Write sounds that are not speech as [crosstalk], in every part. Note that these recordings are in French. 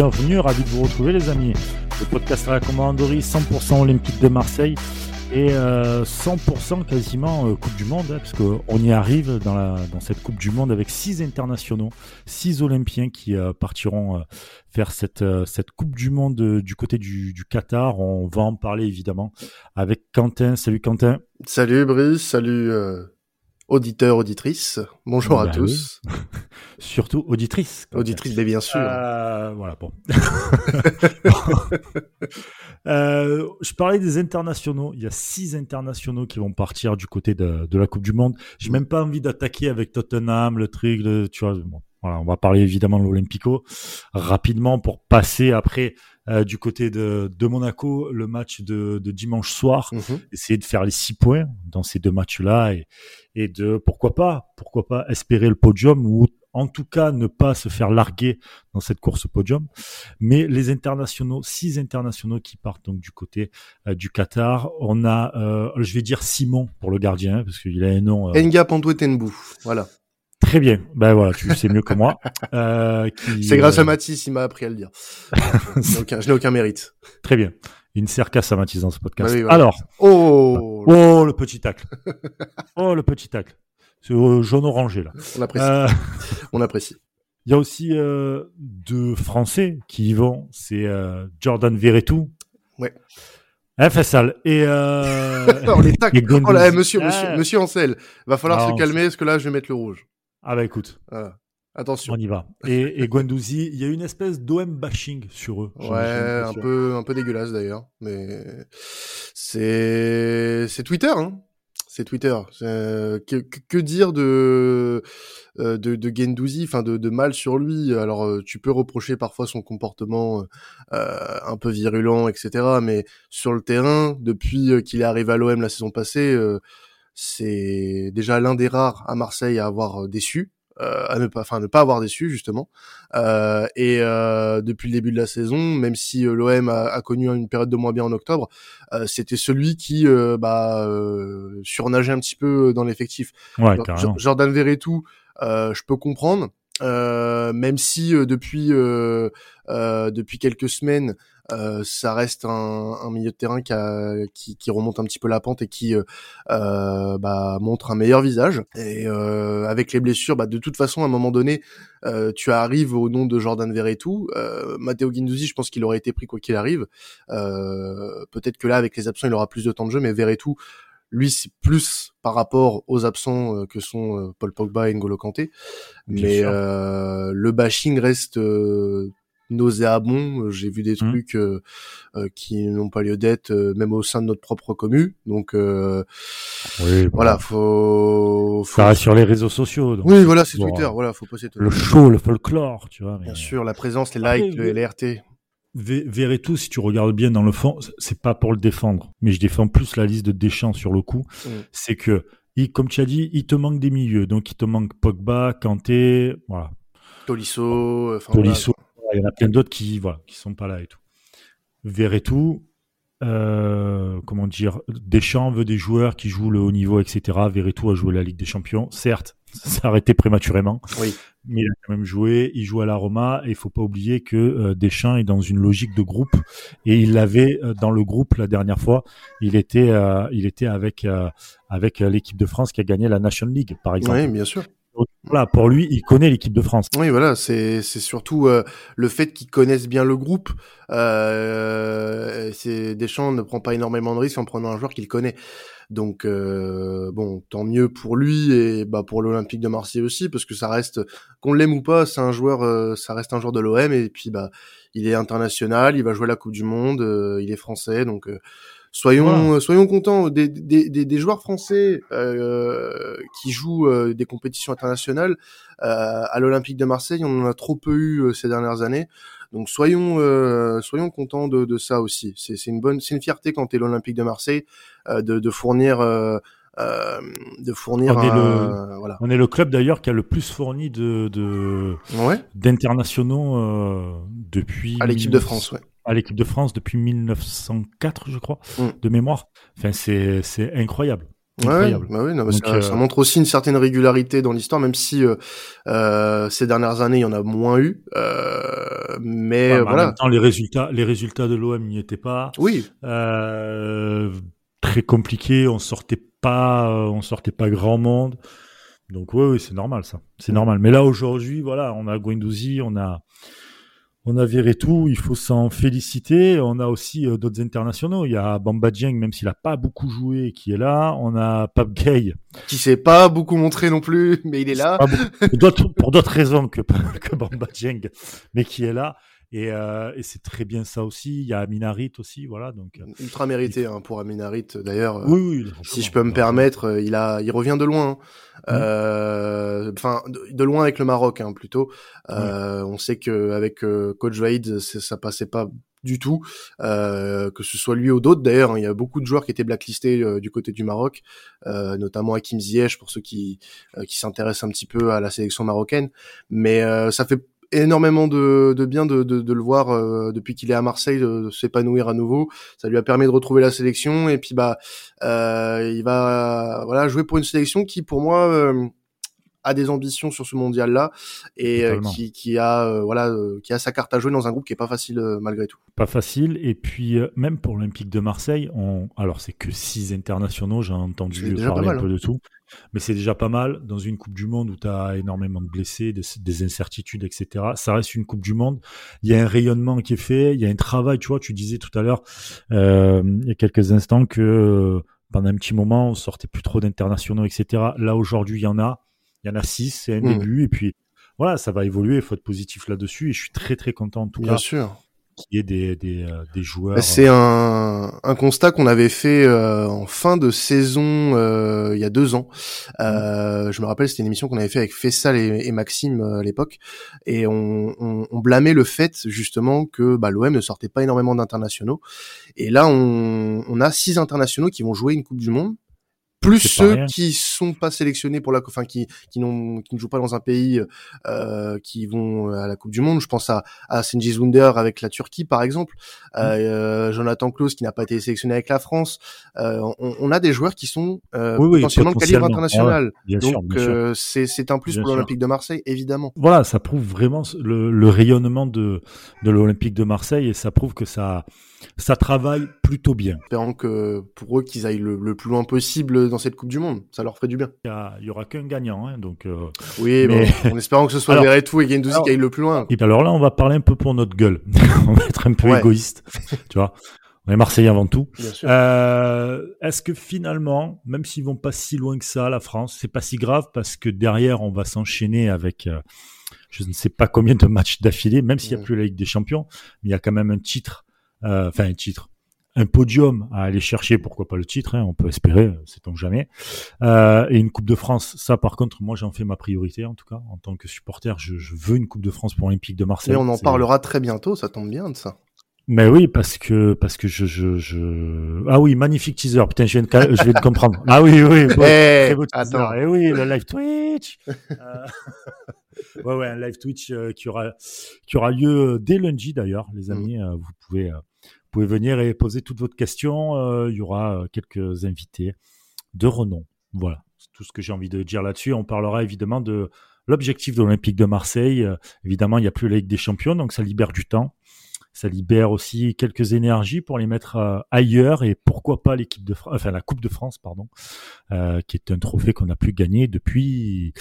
Bienvenue, ravi de vous retrouver les amis. Le podcast à la commanderie 100% olympique de Marseille et 100% euh, quasiment euh, Coupe du Monde, hein, parce qu'on y arrive dans, la, dans cette Coupe du Monde avec six internationaux, six Olympiens qui euh, partiront faire cette, cette Coupe du Monde du côté du, du, Qatar. On va en parler évidemment avec Quentin. Salut Quentin. Salut Brice, salut auditeurs, auditrices. Bonjour à bah tous. [laughs] Surtout auditrices. Auditrices, mais bien sûr. Euh, voilà, bon. [laughs] euh, je parlais des internationaux. Il y a six internationaux qui vont partir du côté de, de la Coupe du Monde. J'ai même pas envie d'attaquer avec Tottenham, le truc, tu vois. Bon, voilà, on va parler évidemment de l'Olympico rapidement pour passer après euh, du côté de, de, Monaco le match de, de dimanche soir, mhm. essayer de faire les six points dans ces deux matchs-là et, et de pourquoi pas, pourquoi pas espérer le podium ou en tout cas ne pas se faire larguer dans cette course au podium. Mais les internationaux, six internationaux qui partent donc du côté euh, du Qatar. On a, euh, je vais dire Simon pour le gardien parce qu'il a un nom. Enga Tenbou, voilà. Très bien. Ben voilà, tu sais mieux que moi. [laughs] Euh, C'est grâce à Mathis, il m'a appris à le dire. [laughs] je n'ai aucun, mérite. Très bien. Une cercasse à Mathis dans ce podcast. Alors. Oh. Oh, le petit tacle. [laughs] oh, le petit tacle. C'est au jaune orangé, là. On apprécie. Euh, On apprécie. Il y a aussi euh, deux Français qui y vont. C'est Jordan Verretou. Ouais. Hein, Faisal? Et, euh... oh, les tacles. Oh là, monsieur, monsieur, ah. monsieur Ancel. Va falloir se calmer, parce que là, je vais mettre le rouge. Ah bah écoute. Attention. On y va. Et, et Guendouzi, il y a une espèce d'OM bashing sur eux. Ouais, un peu, un peu dégueulasse d'ailleurs. Mais c'est, c'est Twitter, hein. C'est Twitter. Que, que, dire de, euh, de, de Gendouzi, enfin de, de, mal sur lui? Alors euh, tu peux reprocher parfois son comportement euh, un peu virulent, etc. Mais sur le terrain, depuis qu'il est arrivé à l'OM la saison passée, c'est déjà l'un des rares à Marseille à avoir euh, déçu. Euh, à ne pas, enfin ne pas avoir déçu justement. Euh, et euh, depuis le début de la saison, même si euh, l'OM a, a, connu une période de moins bien en octobre, euh, c'était celui qui bah, surnageait un petit peu dans l'effectif. Ouais, Jordan Verretou, je peux comprendre. même si depuis depuis quelques semaines euh, ça reste un, un, milieu de terrain qui, a, qui, qui, remonte un petit peu la pente et qui euh, euh bah, montre un meilleur visage. Et euh, avec les blessures, bah, de toute façon, à un moment donné, tu arrives au nom de Jordan Verretou. Matteo Guindouzi, je pense qu'il aurait été pris quoi qu'il arrive. Peut-être que là, avec les absents, il aura plus de temps de jeu, mais Verretou, lui, c'est plus par rapport aux absents que sont Paul Pogba et N'Golo Kanté. mais le bashing reste nauséabond. Euh, j'ai vu des mmh. trucs euh, euh, qui n'ont pas lieu d'être, même au sein de notre propre commu. Donc oui, voilà, faut, faut... Ça sur les réseaux sociaux. Donc oui, voilà, c'est Twitter. Voilà, faut le show, le folklore, tu vois. Bien sûr, la présence, les likes, les RT. tout si tu regardes bien dans le fond, c'est pas pour le défendre, mais je défends plus la liste de Deschamps sur le coup. Mmh. C'est que, il, comme tu as dit, il te manque des milieux. Donc, il te manque Pogba, Kanté, voilà. Tolisso, Tolisso, il y en a plein d'autres qui voilà, qui sont pas là et tout. Verretou, euh, comment dire, Deschamps veut des joueurs qui jouent le haut niveau, etc. Verretou a joué la Ligue des Champions, certes, [laughs] ça s'est arrêté prématurément, oui. mais il a quand même joué, il joue à la Roma, et il faut pas oublier que euh, Deschamps est dans une logique de groupe, et il l'avait euh, dans le groupe la dernière fois, il était, euh, il était avec, avec l'équipe de France qui a gagné la National League, par exemple. Oui, bien sûr voilà, pour lui, il connaît l'équipe de France. Oui, voilà, c'est c'est surtout euh, le fait qu'ils connaissent bien le groupe. Euh, Deschamps ne prend pas énormément de risques en prenant un joueur qu'il connaît. Donc euh, bon, tant mieux pour lui et bah pour l'Olympique de Marseille aussi parce que ça reste qu'on l'aime ou pas, c'est un joueur, euh, ça reste un joueur de l'OM et puis bah il est international, il va jouer la Coupe du Monde, euh, il est français donc soyons soyons contents des, des, des, des joueurs français euh, qui jouent des compétitions internationales à l'Olympique de Marseille on en a trop peu eu ces dernières années donc soyons euh, soyons contents de, de ça aussi. C'est une bonne, c'est une fierté quand tu es l'Olympique de Marseille euh, de, de fournir. Euh, euh de fournir on, est le, voilà. on est le club d'ailleurs qui a le plus fourni de, de ouais. d'internationaux euh, depuis à l'équipe de France ouais à l'équipe de France depuis 1904 je crois mm. de mémoire enfin c'est incroyable Ouais, bah oui, non, ça, ça, montre aussi une certaine régularité dans l'histoire, même si euh, euh, ces dernières années il y en a moins eu. Euh, mais voilà. En même temps, les résultats, les résultats de l'OM n'y étaient pas. Oui. Euh, très compliqué. On sortait pas, on sortait pas grand monde. Donc oui, c'est normal ça. C'est normal. Mais là aujourd'hui, voilà, on a Guendouzi, on a on a viré tout, il faut s'en féliciter. On a aussi euh, d'autres internationaux. Il y a Bamba Dieng, même s'il a pas beaucoup joué, qui est là. On a Pape Gay. Qui s'est pas beaucoup montré non plus, mais il est là. pour d'autres raisons que, [laughs] que Bamba Dieng, mais qui est là. Et, euh, et c'est très bien ça aussi. Il y a Aminarit aussi, voilà. Donc euh, ultra mérité hein, pour Aminarit d'ailleurs. Euh, oui, oui. Si je peux me permettre, il a, il revient de loin. Hein. Mmh. Enfin, de, loin avec le Maroc, hein, plutôt. On sait que avec Coach Vaïd, ça passait pas du tout, euh, que ce soit lui ou d'autres. D'ailleurs, il y a beaucoup de joueurs qui étaient blacklistés euh, du côté du Maroc, euh, notamment Hakim Ziyech pour ceux qui qui s'intéressent un petit peu à la sélection marocaine. Mais ça fait énormément de, de bien de, de, de le voir euh, depuis qu'il est à Marseille de, s'épanouir à nouveau. Ça lui a permis de retrouver la sélection et puis bah euh, il va voilà jouer pour une sélection qui pour moi euh, a des ambitions sur ce mondial là et euh, qui, qui a euh, voilà euh, qui a sa carte à jouer dans un groupe qui est pas facile malgré tout. Pas facile et puis même pour l'Olympique de Marseille, on alors c'est que six internationaux, j'ai entendu parler un peu hein. de tout, mais c'est déjà pas mal dans une Coupe du Monde où tu as énormément de blessés, des, des, incertitudes, etc. Ça reste une Coupe du Monde. Il y a un rayonnement qui est fait, il y a un travail. Tu vois, tu disais tout à l'heure il y a quelques instants que pendant un petit moment on sortait plus trop d'internationaux, etc. Là aujourd'hui il y en a il y en a six, c'est un mmh. début, et puis voilà, ça va évoluer, il faut être positif là-dessus, et je suis très très content en tout Bien cas. sûr qu'il y ait des, des, euh, des joueurs. C'est un, un constat qu'on avait fait euh, en fin de saison euh, il y a deux ans. Euh, je me rappelle, c'était une émission qu'on avait fait avec Fessal et, et Maxime à l'époque, et on, on, on, blâmait le fait justement que bah, l'OM ne sortait pas énormément d'internationaux. Et là, on, on a six internationaux qui vont jouer une Coupe du Monde plus ceux qui sont pas sélectionnés pour la enfin qui qui n'ont qui ne jouent pas dans un pays euh, qui vont à la Coupe du monde. Je pense à à Senji Wunder avec la Turquie par exemple. Mmh. euh, Jonathan Klaus qui n'a pas été sélectionné avec la France. Euh, on, on, a des joueurs qui sont euh, potentiellement, de calibre international. donc euh, c'est c'est un plus pour l'Olympique de Marseille évidemment. Voilà ça prouve vraiment le, le rayonnement de de l'Olympique de Marseille et ça prouve que ça ça travaille plutôt bien. Espérons que pour eux qu'ils aillent le, plus loin possible dans cette Coupe du Monde, ça leur ferait du bien. Il y, aura qu'un gagnant, hein, donc. Euh... Oui, mais en espérant que ce soit [laughs] Verretou et Gendouzi qui aillent le plus loin. Et alors là, on va parler un peu pour notre gueule. [laughs] on va être un peu égoïste, tu vois. On est Marseillais avant tout. Euh, Est-ce que finalement, même s'ils vont pas si loin que ça, la France, c'est pas si grave parce que derrière, on va s'enchaîner avec. Euh, je ne sais pas combien de matchs d'affilée, même s'il n'y a plus la Ligue des Champions, mais il y a quand même un titre enfin un titre, un podium à aller chercher, pourquoi pas le titre, hein, on peut espérer, c'est tant jamais. Euh, et une Coupe de France, ça par contre, moi j'en fais ma priorité en tout cas, en tant que supporter, je, je veux une Coupe de France pour l'Olympique de Marseille. Et on en parlera très bientôt, ça tombe bien de ça. Mais oui, parce que parce que je je, je... ah oui magnifique teaser putain je viens de je vais te comprendre [laughs] ah oui oui bon, hey, très beau attends. et eh oui le live Twitch [laughs] euh... [laughs] ouais ouais un live Twitch euh, qui aura qui aura lieu dès lundi d'ailleurs les mm. amis euh, vous pouvez euh, pouvez venir et poser toutes vos questions. Euh, il y aura euh, quelques invités de renom. Voilà, c'est tout ce que j'ai envie de dire là-dessus. On parlera évidemment de l'objectif de l'Olympique de Marseille. Euh, évidemment, il n'y a plus la Ligue des Champions, donc ça libère du temps. Ça libère aussi quelques énergies pour les mettre euh, ailleurs et pourquoi pas l'équipe de France, enfin la Coupe de France, pardon, euh, qui est un trophée qu'on n'a plus gagné depuis.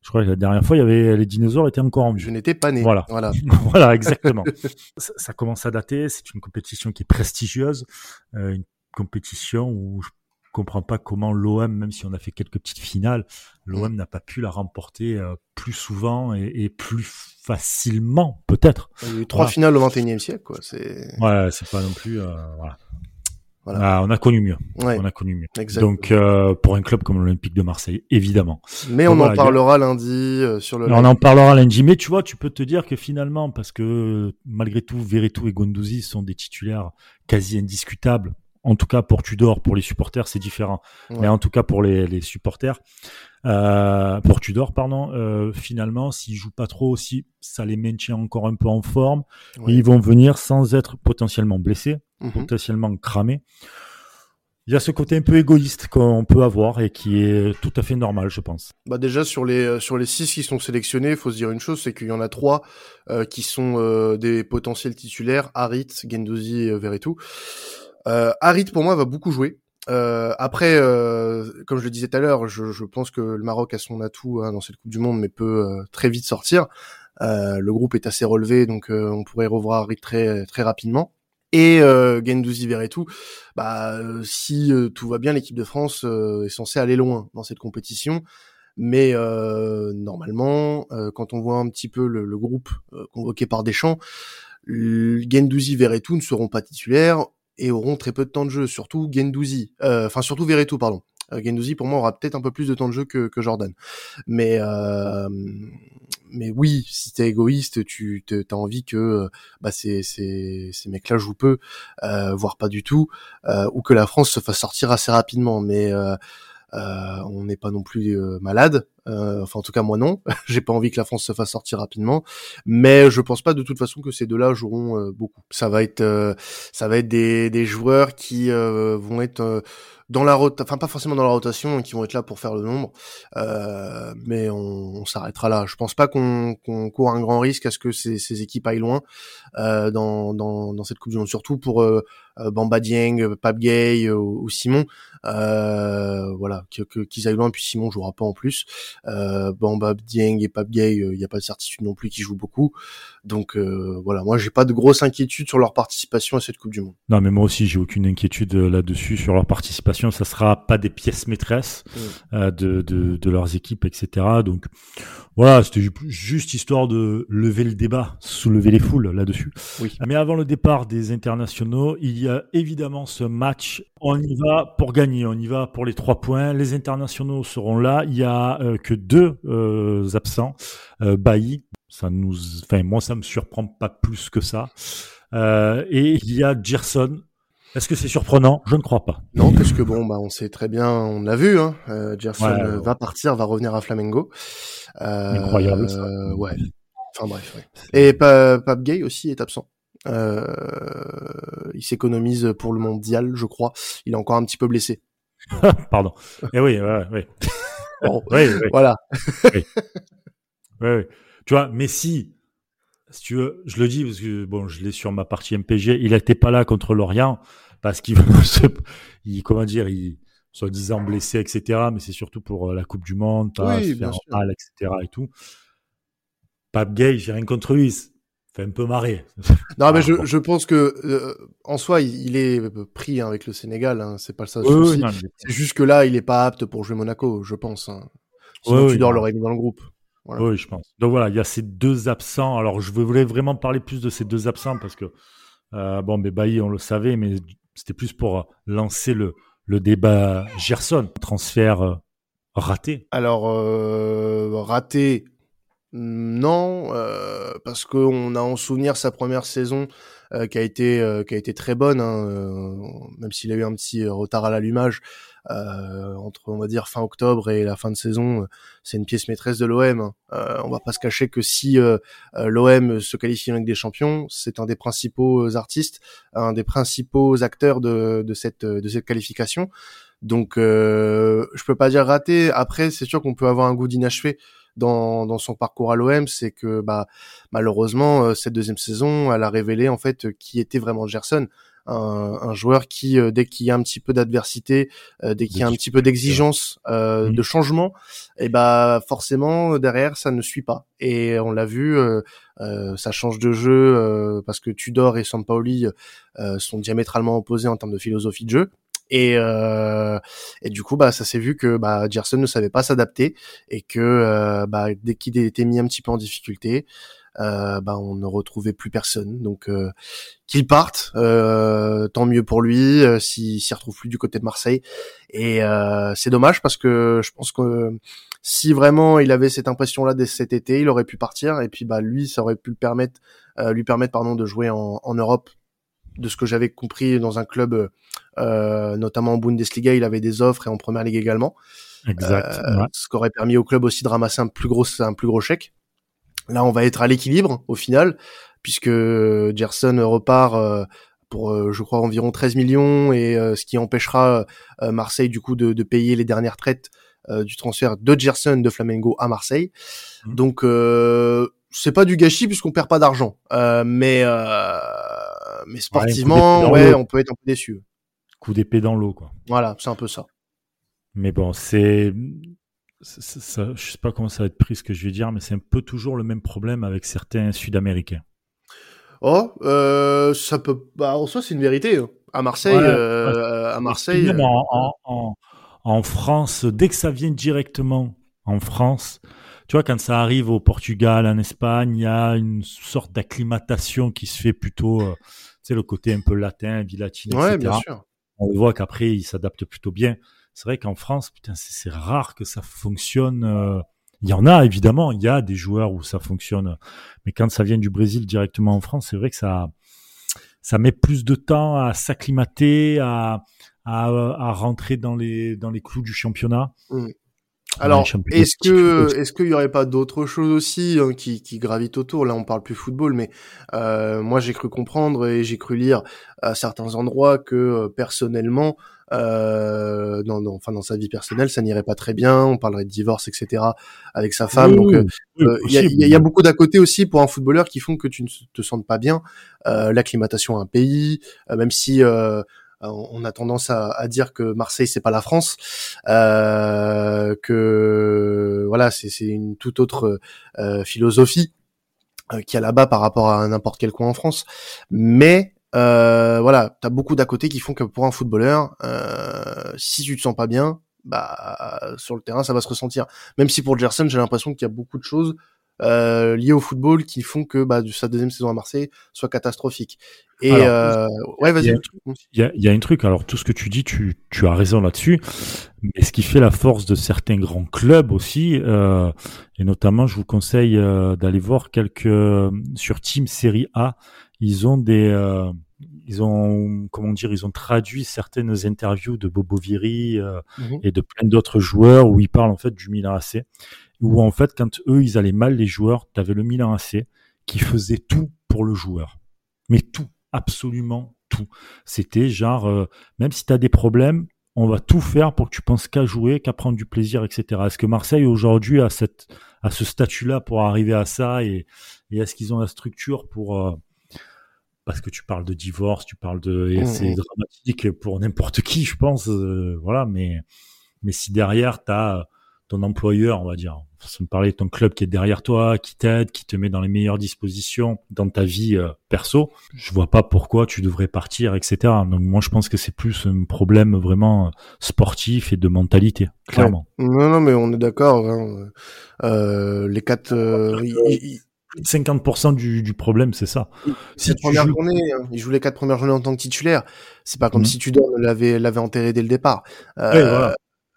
Je crois que la dernière fois, il y avait les dinosaures étaient encore en vie. Je n'étais pas né. Voilà, Voilà. [laughs] voilà, exactement. [laughs] ça, ça commence à dater. C'est une compétition qui est prestigieuse, euh, une compétition où je comprends pas comment l'OM, même si on a fait quelques petites finales, l'OM n'a pas pu la remporter euh, plus souvent et, et plus facilement, peut-être. Il y a eu trois Voilà. finales au 21e siècle, quoi. C'est, Ouais, c'est pas non plus. euh, voilà. Voilà. Ah, on a connu mieux. ouais, On a connu mieux. exactement. Donc euh, pour un club comme l'Olympique de Marseille, évidemment. Mais on en a- parlera lundi euh, sur le on en parlera lundi, mais tu vois, tu peux te dire que finalement, parce que malgré tout, Veretout et Gondouzi sont des titulaires quasi indiscutables. En tout cas, pour Tudor, pour les supporters, c'est différent. Ouais. Mais en tout cas, pour les, les supporters, euh, pour Tudor, pardon, euh, finalement, s'ils jouent pas trop aussi, ça les maintient encore un peu en forme. Ouais. Et ils vont venir sans être potentiellement blessés, Mhm. potentiellement cramés. Il y a ce côté un peu égoïste qu'on peut avoir et qui est tout à fait normal, je pense. Bah déjà sur les euh, sur les six qui sont sélectionnés, il faut se dire une chose, c'est qu'il y en a trois euh, qui sont euh, des potentiels titulaires, Harit, Gendouzi et euh, Veretout. Euh, pour moi va beaucoup jouer. Euh, après, euh, comme je le disais tout à l'heure, je, pense que le Maroc a son atout hein, dans cette Coupe du Monde, mais peut euh, très vite sortir. Le groupe est assez relevé, donc on pourrait revoir Harit très rapidement. Et euh, Gendouzi Veretout, bah si tout va bien, l'équipe de France est censée aller loin dans cette compétition. Mais normalement, quand on voit un petit peu le, groupe convoqué par Deschamps, Gendouzi, Veretout ne seront pas titulaires et auront très peu de temps de jeu. Surtout Gendouzi, euh, enfin surtout Veretout, pardon. Euh, Gendouzi pour moi aura peut-être un peu plus de temps de jeu que, que Jordan. Mais euh, mais oui, si t'es égoïste, tu t'as envie que euh, bah ces ces ces mecs-là jouent peu, euh, voire pas du tout, euh, ou que la France se fasse sortir assez rapidement. Mais on n'est pas non plus malade. Euh, enfin, en tout cas, moi non. [laughs] J'ai pas envie que la France se fasse sortir rapidement. Mais je pense pas de toute façon que ces deux-là joueront euh, beaucoup. Ça va être, euh, ça va être des, des joueurs qui euh, vont être euh, dans la rotation, enfin pas forcément dans la rotation, qui vont être là pour faire le nombre. Euh, mais on, on s'arrêtera là. Je pense pas qu'on qu'on court un grand risque à ce que ces, ces équipes aillent loin euh, dans, dans, dans cette Coupe du Monde, surtout pour euh, Bamba Dieng, Pape Gay euh, ou Simon. Euh, voilà, que- qu'ils aillent loin. Puis Simon jouera pas en plus. Euh, Bamba Dieng et Pape Gay, il n'y a pas de certitude non plus qu'ils jouent beaucoup. Donc euh, voilà, moi j'ai pas de grosse inquiétude sur leur participation à cette Coupe du Monde. Non, mais moi aussi, j'ai aucune inquiétude euh, là-dessus sur leur participation. Ça sera pas des pièces maîtresses Mm. euh, de, de, de leurs équipes, etc. Donc voilà, c'était ju- juste histoire de lever le débat, soulever les foules là-dessus. Oui. Mais avant le départ des internationaux, il y a évidemment ce match. On y va pour gagner, on y va pour les trois points. Les internationaux seront là. Il y a euh, que deux euh, absents. Euh, Bailly, ça nous, enfin moi ça me surprend pas plus que ça. Euh, et il y a Gerson. Est-ce que c'est surprenant? Je ne crois pas. Non, parce que bon, bah on sait très bien, on l'a vu, hein, euh, Gerson Ouais, euh, ouais. va partir, va revenir à Flamengo. Euh, Incroyable, ça. euh, ouais. Enfin bref. Ouais. Et Pa- Pape Gay aussi est absent. Euh, il s'économise pour le mondial, je crois. Il est encore un petit peu blessé. [laughs] Pardon. Eh oui. Bon, [laughs] Oui, oui, voilà. [laughs] oui, oui. Tu vois, Messi, si tu veux, je le dis parce que bon, je l'ai sur ma partie MPG, il n'était pas là contre Lorient parce qu'il se- il, comment dire, il soi-disant blessé, etc. Mais c'est surtout pour euh, la Coupe du Monde, pas se faire mal, etc. et tout. Pape Gay, j'ai rien contre lui. Fait un peu marrer. Non, mais je, pense que euh, en soi, il, il est pris hein, avec le Sénégal. Hein, c'est pas ça. le Oui, oui, mais- C'est juste que là, il est pas apte pour jouer Monaco, je pense. Hein. Sinon, oui, l'aurait mis dans le groupe. Voilà. Oui, je pense. Donc voilà, il y a ces deux absents. Alors, je voulais vraiment parler plus de ces deux absents parce que, euh, bon, mais Bailly, on le savait, mais c'était plus pour lancer le, le débat Gerson. Transfert euh, raté. Alors, raté, non, euh, parce qu'on a en souvenir sa première saison euh, qui a été euh, qui a été très bonne, hein, euh, même s'il a eu un petit euh, retard à l'allumage euh, entre on va dire fin octobre et la fin de saison. C'est une pièce maîtresse de l'OM. hein. On va pas se cacher que si l'OM se qualifie avec des champions, c'est un des principaux artistes, un des principaux acteurs de, de cette de cette qualification. Donc, je peux pas dire raté. Après, c'est sûr qu'on peut avoir un goût d'inachevé dans, dans son parcours à l'OM, c'est que bah malheureusement cette deuxième saison, elle a révélé en fait qui était vraiment Gerson un, joueur qui, euh, dès qu'il y a un petit peu d'adversité, euh, dès qu'il y a un petit peu d'exigence, euh, mmh. de changement, et eh bah forcément derrière ça ne suit pas. Et on l'a vu, ça change de jeu parce que Tudor et Sampaoli sont diamétralement opposés en termes de philosophie de jeu. Et, et du coup, bah, ça s'est vu que bah, Gerson ne savait pas s'adapter et que bah, dès qu'il était mis un petit peu en difficulté, euh, bah, on ne retrouvait plus personne. Donc euh, qu'il parte, euh, tant mieux pour lui euh, s'il s'y retrouve plus du côté de Marseille. Et c'est dommage parce que je pense que si vraiment il avait cette impression-là dès cet été, il aurait pu partir et puis bah lui, ça aurait pu le permettre, lui permettre pardon de jouer en, en Europe de ce que j'avais compris dans un club, euh, notamment en Bundesliga, il avait des offres et en Première Ligue également. Exact. Ce qui aurait permis au club aussi de ramasser un plus gros, un plus gros chèque. Là, on va être à l'équilibre au final, puisque Gerson repart euh, pour, euh, je crois, environ 13 millions, et euh, ce qui empêchera Marseille du coup de, de, payer les dernières traites du transfert de Gerson de Flamengo à Marseille. Mmh. Donc, c'est pas du gâchis puisqu'on perd pas d'argent, mais mais sportivement, ouais, on peut être un peu déçu. Coup d'épée dans l'eau, quoi. Voilà, c'est un peu ça. Mais bon, c'est ça, je sais pas comment ça va être pris ce que je vais dire, mais c'est un peu toujours le même problème avec certains Sud-Américains. Oh, euh, ça peut. Bah, en soi, c'est une vérité. Hein. À Marseille, euh, à Marseille. en, en, en, France, dès que ça vient directement en France, tu vois, quand ça arrive au Portugal, en Espagne, il y a une sorte d'acclimatation qui se fait plutôt, euh, sais, le côté un peu latin, vie latine, ouais, Bien sûr. On voit qu'après, ils s'adaptent plutôt bien c'est vrai qu'en France, putain, c'est rare que ça fonctionne. Euh, il y en a évidemment, il y a des joueurs où ça fonctionne, mais quand ça vient du Brésil directement en France, c'est vrai que ça, ça met plus de temps à s'acclimater, à, à, rentrer dans les dans les clous du championnat. Mmh. Alors, est-ce que est-ce qu'il y aurait pas d'autres choses aussi hein, qui, qui gravitent autour? Là, on parle plus football, mais euh, moi j'ai cru comprendre et j'ai cru lire à certains endroits que euh, personnellement, euh, dans, dans, enfin dans sa vie personnelle, ça n'irait pas très bien. On parlerait de divorce, etc. avec sa femme. Donc euh, euh, il y, a, y, a, beaucoup d'à côté aussi pour un footballeur qui font que tu ne te sens pas bien. Euh, L'acclimatation à un pays, même si on a tendance à, à, dire que Marseille c'est pas la France, euh, que voilà c'est une toute autre euh, philosophie euh, qu'il y a là-bas par rapport à n'importe quel coin en France. Mais euh, voilà, t'as beaucoup d'à côté qui font que pour un footballeur, euh, si tu te sens pas bien, bah sur le terrain ça va se ressentir. Même si pour Gerson, j'ai l'impression qu'il y a beaucoup de choses euh, liées au football qui font que bah, sa deuxième saison à Marseille soit catastrophique. Et euh, ouais, vas-y. Il y a, y a un truc. Alors tout ce que tu dis, tu, tu as raison là-dessus. Mais ce qui fait la force de certains grands clubs aussi, euh, et notamment, je vous conseille euh, d'aller voir quelques sur Team Série A ils ont des, euh, ils ont, comment dire, ils ont traduit certaines interviews de Bobo Vieri euh, mhm. et de plein d'autres joueurs où ils parlent en fait du Milan AC, où en fait quand eux ils allaient mal les joueurs, tu avais le Milan AC qui faisait tout pour le joueur, mais tout, absolument tout. C'était genre, euh, même si tu as des problèmes, on va tout faire pour que tu penses qu'à jouer, qu'à prendre du plaisir, etc. Est-ce que Marseille aujourd'hui a cette, a ce statut-là pour arriver à ça et, et est-ce qu'ils ont la structure pour parce que tu parles de divorce, tu parles de, et mmh, c'est mmh. dramatique pour n'importe qui, je pense, euh, voilà, mais, mais si derrière tu as ton employeur, on va dire, ça me parlait de ton club qui est derrière toi, qui t'aide, qui te met dans les meilleures dispositions dans ta vie euh, perso, je vois pas pourquoi tu devrais partir, etc. Donc moi je pense que c'est plus un problème vraiment sportif et de mentalité, clairement. Non, non, mais on est d'accord. Hein. Euh, les quatre, euh, plus de 50% du, du problème, c'est ça. Si première journée, hein, il joue les quatre premières journées en tant que titulaire. C'est pas comme mhm. si Tudor l'avait l'avait enterré dès le départ. Euh, voilà.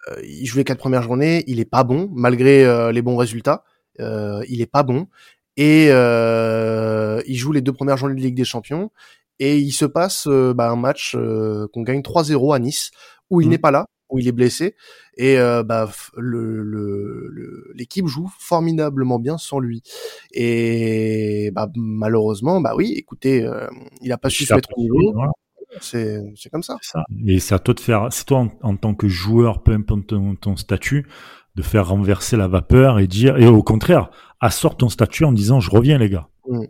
Euh, il joue les quatre premières journées, il est pas bon malgré euh, les bons résultats. Euh, il est pas bon. Et il joue les deux premières journées de Ligue des Champions. Et il se passe bah, un match qu'on gagne 3-0 à Nice où il mhm. n'est pas là où il est blessé. Et euh, bah le l'équipe joue formidablement bien sans lui. Et bah malheureusement bah oui écoutez euh, il a pas su se mettre au niveau c'est c'est comme ça. ça. et c'est à toi de faire c'est toi en, tant que joueur peu importe ton, ton statut de faire renverser la vapeur et dire, et au contraire, assort ton statut en disant je reviens les gars. Mm.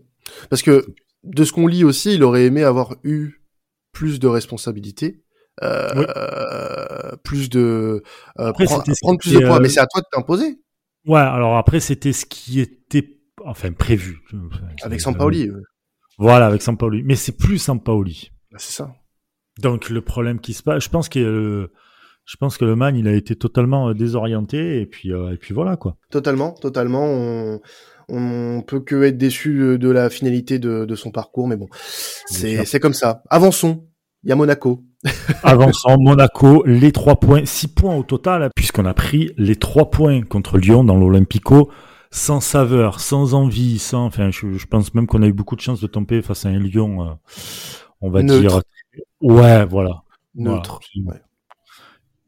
Parce que de ce qu'on lit aussi, il aurait aimé avoir eu plus de responsabilités, euh, plus de euh, prendre, plus de poids. Mais c'est à toi de t'imposer. Ouais, alors après c'était ce qui était enfin prévu. Avec Sampaoli. Voilà, avec Sampaoli. Mais c'est plus Sampaoli. Bah, c'est ça. Donc le problème qui se passe, je pense que je pense que le man il a été totalement euh, désorienté et puis et puis voilà quoi. Totalement, totalement. On, on peut que être déçu de la finalité de, de son parcours, mais bon, c'est c'est comme ça. Avançons. Il y a Monaco. [laughs] Avançons, Monaco, les trois points, six points au total, puisqu'on a pris les trois points contre Lyon dans l'Olympico, sans saveur, sans envie, sans, enfin, je, pense même qu'on a eu beaucoup de chance de tomber face à un Lyon, euh, on va dire, ouais, voilà. Neutre. Ouais.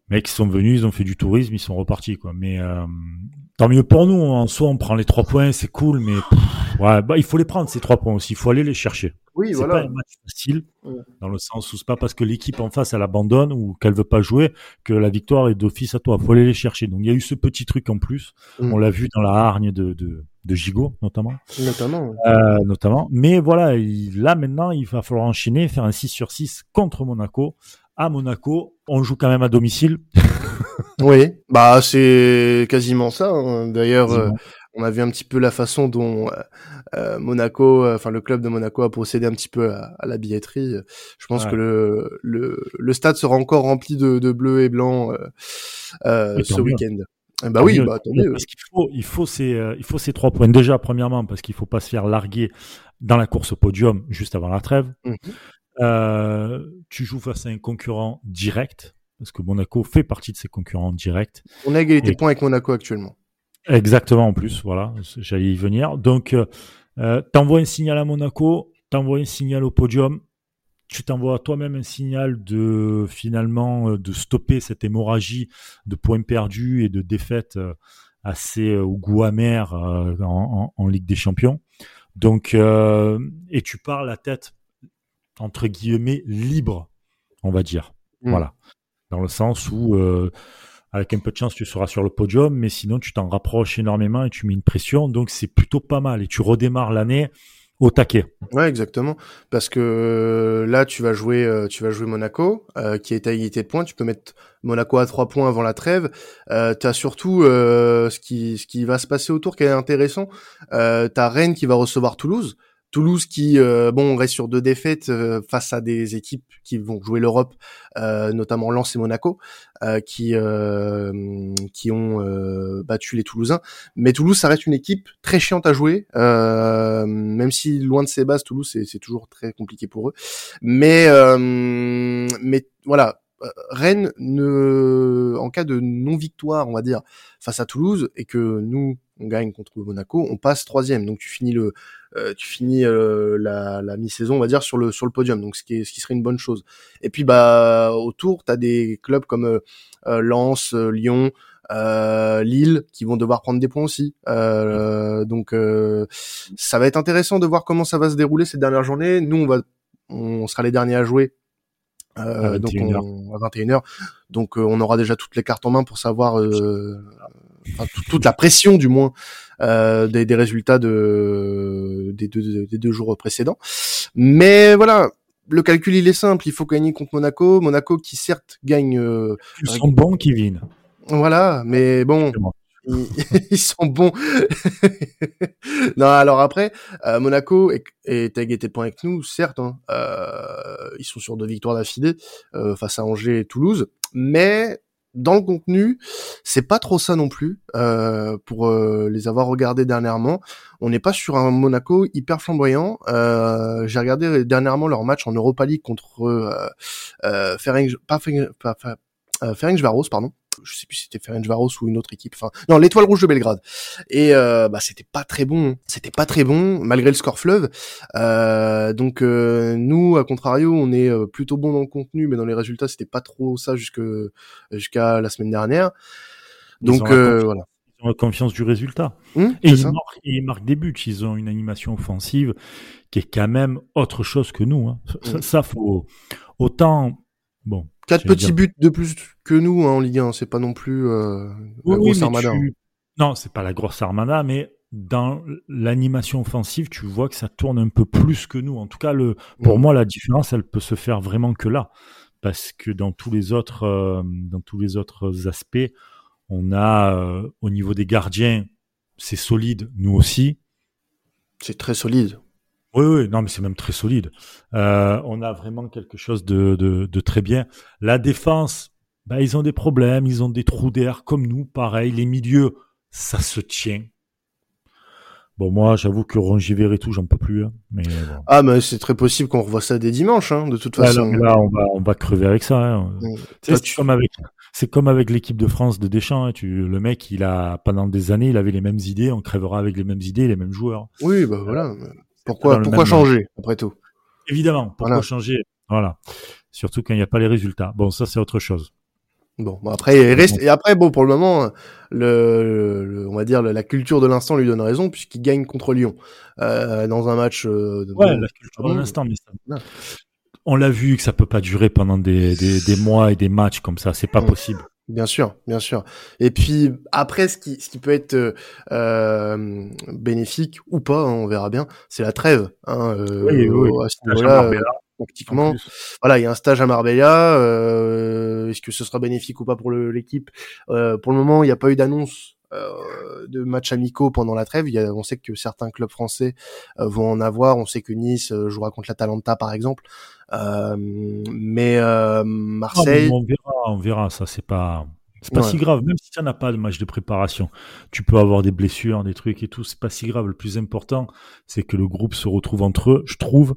Mecs, ils sont venus, ils ont fait du tourisme, ils sont repartis, quoi. Mais euh, tant mieux pour nous. En soi, on prend les trois points, c'est cool, mais ouais, bah, il faut les prendre ces trois points aussi. Il faut aller les chercher. Oui, c'est voilà. pas un match facile, dans le sens où c'est pas parce que l'équipe en face elle abandonne ou qu'elle veut pas jouer que la victoire est d'office à toi. Il faut aller les chercher. Donc il y a eu ce petit truc en plus. Mm. On l'a vu dans la hargne de, de, de Gigot notamment. Notamment. Euh, notamment. Mais voilà, il, là maintenant, il va falloir enchaîner, faire un 6 sur 6 contre Monaco. À Monaco, on joue quand même à domicile. [laughs] oui, bah c'est quasiment ça. Hein. D'ailleurs, euh, on a vu un petit peu la façon dont euh, Monaco, euh, enfin le club de Monaco a procédé un petit peu à, à la billetterie. Je pense que le, le, le, stade sera encore rempli de, de bleu et blanc euh, euh ce week-end. Bah oui, bah, mieux. Parce qu'il faut, il faut ces, il faut ces trois points. Déjà, premièrement, parce qu'il faut pas se faire larguer dans la course au podium juste avant la trêve. Mmh. Euh, tu joues face à un concurrent direct, parce que Monaco fait partie de ses concurrents directs. On a égalité de points avec Monaco actuellement. Exactement, en plus, voilà, j'allais y venir. Donc, euh, euh, t'envoies un signal à Monaco, t'envoies un signal au podium, tu t'envoies toi-même un signal de finalement euh, de stopper cette hémorragie de points perdus et de défaites euh, assez au goût amer en, en, en, Ligue des Champions. Donc, et tu pars la tête entre guillemets libre, on va dire. Mm. Voilà, dans le sens où avec un peu de chance, tu seras sur le podium, mais sinon, tu t'en rapproches énormément et tu mets une pression. Donc, c'est plutôt pas mal. Et tu redémarres l'année au taquet. Ouais, exactement. Parce que euh, là, tu vas jouer, euh, tu vas jouer Monaco, euh, qui est à égalité de points. Tu peux mettre Monaco à trois points avant la trêve. Euh, tu as surtout ce qui, ce qui va se passer autour qui est intéressant. Euh, tu as Rennes qui va recevoir Toulouse. Toulouse qui, euh, bon, reste sur deux défaites euh, face à des équipes qui vont jouer l'Europe, euh, notamment Lens et Monaco, qui qui ont battu les Toulousains. Mais Toulouse, ça reste une équipe très chiante à jouer, même si loin de ses bases, Toulouse, c'est toujours très compliqué pour eux. Mais mais voilà, Rennes ne, en cas de non victoire, on va dire, face à Toulouse, et que nous on gagne contre Monaco, on passe troisième. Donc tu finis le, euh, tu finis euh, la, la mi-saison, on va dire sur le sur le podium. Donc ce qui est, ce qui serait une bonne chose. Et puis bah autour, t'as des clubs comme euh, euh Lens, Lyon. Lille qui vont devoir prendre des points aussi. donc ça va être intéressant de voir comment ça va se dérouler ces dernières journées. Nous on va on sera les derniers à jouer euh, donc on, à 21h. Donc on aura déjà toutes les cartes en main pour savoir euh, toute la pression du moins euh, des, des, résultats de des deux, des deux jours précédents. Mais voilà, le calcul il est simple, il faut gagner contre Monaco. Monaco qui certes gagne. Euh, Ils sont bons, Kevin. Voilà, mais bon. [laughs] Ils, sont bons. [laughs] non, alors après, euh, Monaco est, à égalité de points avec nous, certes. Hein, euh, ils sont sur deux victoires d'affilée euh, face à Angers et Toulouse, mais dans le contenu, c'est pas trop ça non plus. Euh, pour euh, les avoir regardés dernièrement, on n'est pas sur un Monaco hyper flamboyant. J'ai regardé dernièrement leur match en Europa League contre euh, Ferenc, pas, pas, pas Varos, pardon je sais plus si c'était Ferencvaros ou une autre équipe. Enfin, non, l'Étoile Rouge de Belgrade. Et euh, bah c'était pas très bon. C'était pas très bon malgré le score fleuve. Euh, donc euh, nous, à contrario, on est euh, plutôt bon dans le contenu, mais dans les résultats, c'était pas trop ça jusque jusqu'à la semaine dernière. Donc voilà Ils ont la confiance du résultat. Hum, et, ils marquent, ils marquent, des buts. Ils ont une animation offensive qui est quand même autre chose que nous. Hein. Ça, hum. ça, faut autant bon. Quatre petits buts de plus que nous hein, en Ligue 1, c'est pas non plus euh, la grosse armada. Non, c'est pas la grosse armada, mais dans l'animation offensive, tu vois que ça tourne un peu plus que nous. En tout cas, le, pour mm. moi, la différence, elle peut se faire vraiment que là, parce que dans tous les autres, euh, dans tous les autres aspects, on a euh, au niveau des gardiens, c'est solide, nous aussi. C'est très solide. Oui, oui, non, mais c'est même très solide. Euh, on a vraiment quelque chose de, de, de, très bien. La défense, bah, ils ont des problèmes, ils ont des trous d'air comme nous, pareil. Les milieux, ça se tient. Bon, moi, j'avoue que Rongiver et tout, j'en peux plus. Hein, mais Ah, mais c'est très possible qu'on revoie ça dès dimanche, hein, de toute façon. là, on va, on va crever avec ça. Hein. C'est comme avec, c'est comme avec l'équipe de France de Deschamps. Hein. Tu, le mec, il a pendant des années, il avait les mêmes idées. On crèvera avec les mêmes idées, les mêmes joueurs. Oui, bah voilà. Pourquoi, pourquoi changer après tout? Évidemment, pourquoi changer? Voilà. Surtout quand il n'y a pas les résultats. Bon, ça c'est autre chose. Bon, après, il reste, et après, bon, pour le moment, le, on va dire la culture de l'instant lui donne raison puisqu'il gagne contre Lyon euh, dans un match. Euh, ouais, la culture de l'instant, mais ça, on l'a vu que ça peut pas durer pendant des, des, des mois et des matchs comme ça, c'est pas mm. possible. Bien sûr, bien sûr. Et puis après, ce qui, ce qui peut être euh, euh bénéfique ou pas, hein, on verra bien, c'est la trêve. Hein, euh, oui, oui, à ce niveau-là, pratiquement. Voilà, il y a un stage à Marbella. Euh, Est-ce que ce sera bénéfique ou pas pour l'équipe? Euh, Pour le moment, il n'y a pas eu d'annonce de matchs amicaux pendant la trêve. Il y a, on sait que certains clubs français euh, vont en avoir. On sait que Nice euh, jouera contre l'Atalanta, par exemple. mais Marseille. on verra, on verra. Ça, c'est pas. C'est pas si grave, même si ça n'a pas de match de préparation. Tu peux avoir des blessures, des trucs et tout, c'est pas si grave. Le plus important, c'est que le groupe se retrouve entre eux, je trouve,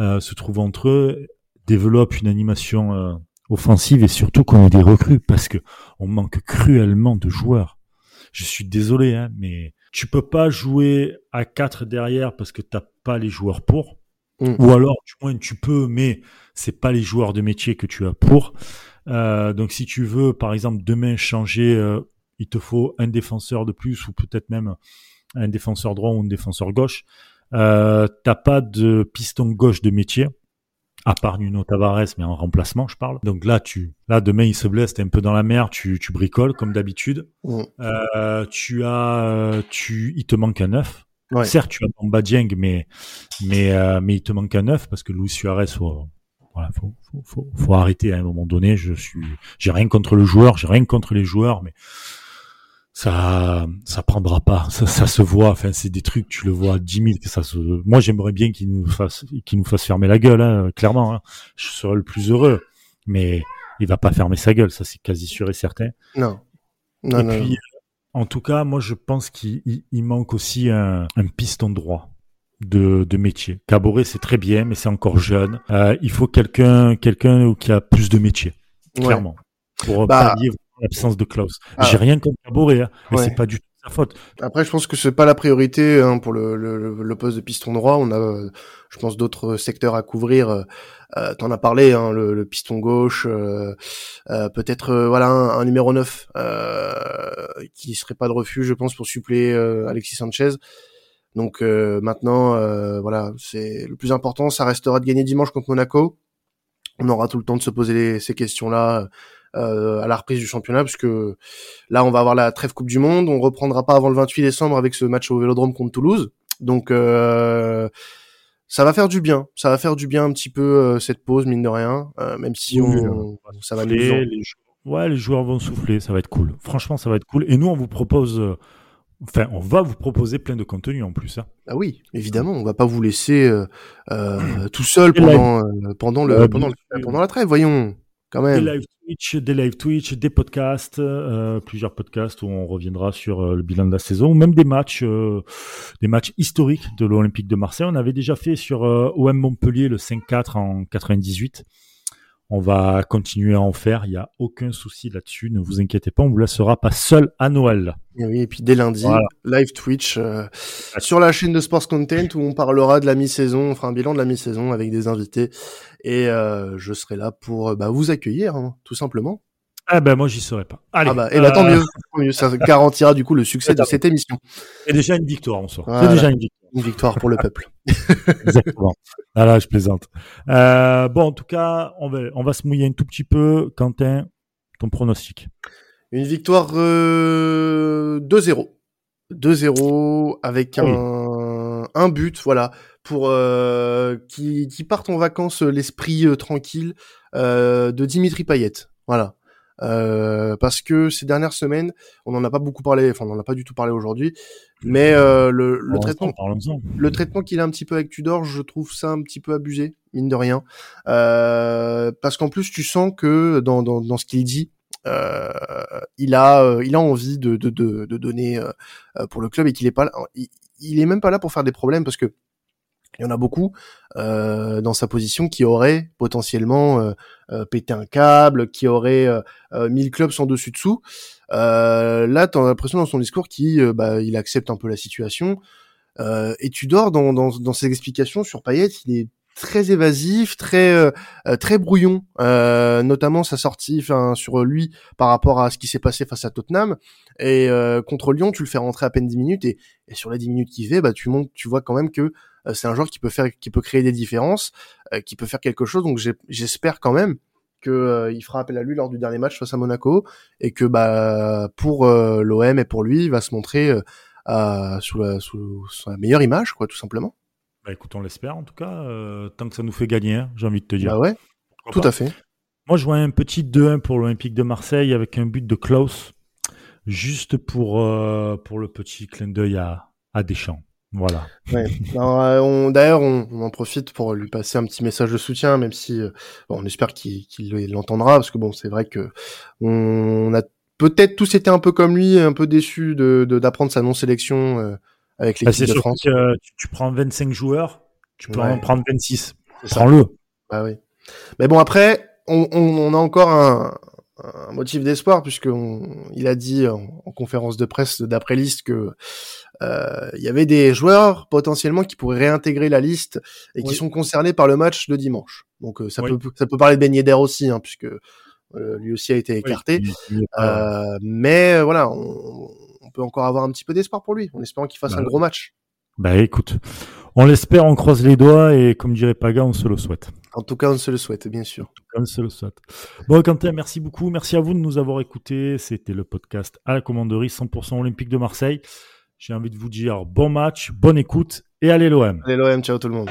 euh, se trouve entre eux, développe une animation offensive et surtout qu'on ait des recrues parce que on manque cruellement de joueurs je suis désolé, hein, mais tu peux pas jouer à 4 derrière parce que t'as pas les joueurs pour. Mm. Ou alors, du moins, tu peux, mais c'est pas les joueurs de métier que tu as pour. Euh, donc, si tu veux, par exemple, demain changer, euh, il te faut un défenseur de plus ou peut-être même un défenseur droit ou un défenseur gauche. Euh, t'as pas de piston gauche de métier à part Nuno Tavares, mais en remplacement, je parle. Donc là, tu, là, demain, il se blesse, t'es un peu dans la mer, tu, tu bricoles, comme d'habitude. Mm. Euh, tu as, tu, il te manque un neuf. Certes, tu as Bamba Dieng, mais, mais, euh, mais il te manque un neuf parce que Luis Suarez, faut, voilà, faut, faut, faut, faut, arrêter à un moment donné. Je suis, j'ai rien contre le joueur, j'ai rien contre les joueurs, mais ça ça prendra pas. Ça, ça se voit. Enfin c'est des trucs tu le vois à 10 000 que ça se moi j'aimerais bien qu'il nous fasse qu'il nous fasse fermer la gueule hein, clairement hein. je serais le plus heureux. Mais il va pas fermer sa gueule ça c'est quasi sûr et certain. Non. Non et puis en tout cas moi je pense qu'il il manque aussi un, un piston droit de, de métier. Caboret c'est très bien, mais c'est encore jeune. Euh, il faut quelqu'un, quelqu'un qui a plus de métier, clairement, pour bah, pallier l'absence de Klaus. Ah. J'ai rien contre Caboret, hein, mais c'est pas du tout sa faute. Après, je pense que c'est pas la priorité hein, pour le, le, le, poste de piston droit. On a, je pense, d'autres secteurs à couvrir. Euh, euh T'en as parlé, hein, le, le, piston gauche, euh, euh peut-être euh, voilà un, un, numéro 9 qui serait pas de refus, je pense, pour suppléer Alexis Sanchez. Donc maintenant, voilà, c'est le plus important. Ça restera de gagner dimanche contre Monaco. On aura tout le temps de se poser ces questions-là euh, à la reprise du championnat, parce que là, on va avoir la trêve Coupe du Monde. On reprendra pas avant le 28 décembre avec ce match au Vélodrome contre Toulouse. Donc, euh, ça va faire du bien. Ça va faire du bien un petit peu euh, cette pause, mine de rien, même si on, ça va les, Ouais, les joueurs vont souffler, ça va être cool. Franchement, ça va être cool. Et nous, on vous propose Enfin, on va vous proposer plein de contenu en plus. Hein. Ah oui, évidemment, on va pas vous laisser euh, euh, [clears throat] tout seul pendant, pendant, le, pendant, le, pendant la trêve, voyons. Des live Twitch, des live Twitch, des podcasts, euh, plusieurs podcasts où on reviendra sur euh, le bilan de la saison, ou même des matchs, euh, des matchs historiques de l'Olympique de Marseille. On avait déjà fait sur OM Montpellier le 5-4 en 98. On va continuer à en faire, il n'y a aucun souci là-dessus, ne vous inquiétez pas, on vous laissera pas seul à Noël. Et oui, et puis dès lundi, live Twitch euh, sur la chaîne de Sports Content où on parlera de la mi-saison, on fera un bilan de la mi-saison avec des invités et euh, je serai là pour bah, vous accueillir, hein, tout simplement. Ah ben moi j'y serai pas. Allez. Ah bah, et bah, tant, mieux, tant mieux, ça garantira du coup le succès [laughs] de cette émission. C'est déjà une victoire en sort. C'est déjà une victoire. Une victoire pour le peuple. [laughs] Exactement. Ah là, je plaisante. Euh, bon, en tout cas, on va, on va se mouiller un tout petit peu. Quentin, ton pronostic Une victoire euh, 2-0. 2-0 avec oui. un, un but, voilà, pour euh, qui, qui partent en vacances euh, l'esprit euh, tranquille euh, de Dimitri Payet. Voilà. Euh, parce que ces dernières semaines, on n'en a pas beaucoup parlé, enfin on n'en a pas du tout parlé aujourd'hui, mais euh, le, le traitement, le traitement qu'il a un petit peu avec Tudor, je trouve ça un petit peu abusé, mine de rien. Euh, parce qu'en plus, tu sens que dans, dans, dans ce qu'il dit, euh, il a euh, il a envie de, de, de, de donner pour le club et qu'il est pas là, il, il est même pas là pour faire des problèmes parce que il y en a beaucoup euh, dans sa position qui auraient potentiellement euh, euh, pété un câble, qui auraient euh, euh, mis le club sans dessus dessous. Là, t'as l'impression dans son discours qu'il bah, il accepte un peu la situation. Et tu dors dans, dans, ses explications sur Payet, très évasif, très euh, euh, très brouillon, euh, notamment sa sortie, enfin sur lui par rapport à ce qui s'est passé face à Tottenham et contre Lyon, tu le fais rentrer à peine 10 minutes et, et sur les 10 minutes qu'il fait, bah tu montes, tu vois quand même que c'est un joueur qui peut faire, qui peut créer des différences, qui peut faire quelque chose. Donc j'espère quand même que euh, fera appel à lui lors du dernier match face à Monaco et que bah pour l'OM et pour lui, il va se montrer euh, à- sous, la, sous sa meilleure image, quoi, tout simplement. Bah, écoute, on l'espère en tout cas, euh, tant que ça nous fait gagner, hein, j'ai envie de te dire. Bah ouais, Pourquoi tout pas. à fait. Moi, je vois un petit 2-1 pour l'Olympique de Marseille avec un but de Klaus, juste pour, euh, pour le petit clin d'œil à, à Deschamps. Voilà. Ouais. [laughs] Euh, on- D'ailleurs, on, on en profite pour lui passer un petit message de soutien, même si euh, bon, on espère qu'il l'entendra, parce que bon, c'est vrai que on a peut-être tous été un peu comme lui, un peu déçus de de- d'apprendre sa non-sélection euh, avec Bah, l'équipe c'est de France. que tu, tu prends 25 joueurs, tu peux Ouais. en prendre 26. C'est ça. Prends-le. Bah oui. Mais bon, après, on, on, on a encore un, un motif d'espoir puisque on- il a dit en, en conférence de presse d'après liste que euh, il y avait des joueurs potentiellement qui pourraient réintégrer la liste et qui sont concernés par le match de dimanche. Donc euh, ça Oui. peut ça peut parler de Ben Yedder aussi, hein, puisque euh, lui aussi a été écarté. Oui, Euh, mais euh, voilà, on peut encore avoir un petit peu d'espoir pour lui, en espérant qu'il fasse Bah un gros match. Bah écoute, on l'espère, on croise les doigts et comme dirait Paga, on se le souhaite. En tout cas, on se le souhaite, bien sûr. On se le souhaite. Bon, Quentin, merci beaucoup. Merci à vous de nous avoir écoutés. C'était le podcast à la commanderie 100% Olympique de Marseille. J'ai envie de vous dire bon match, bonne écoute et allez l'OM. Allez l'OM, ciao tout le monde.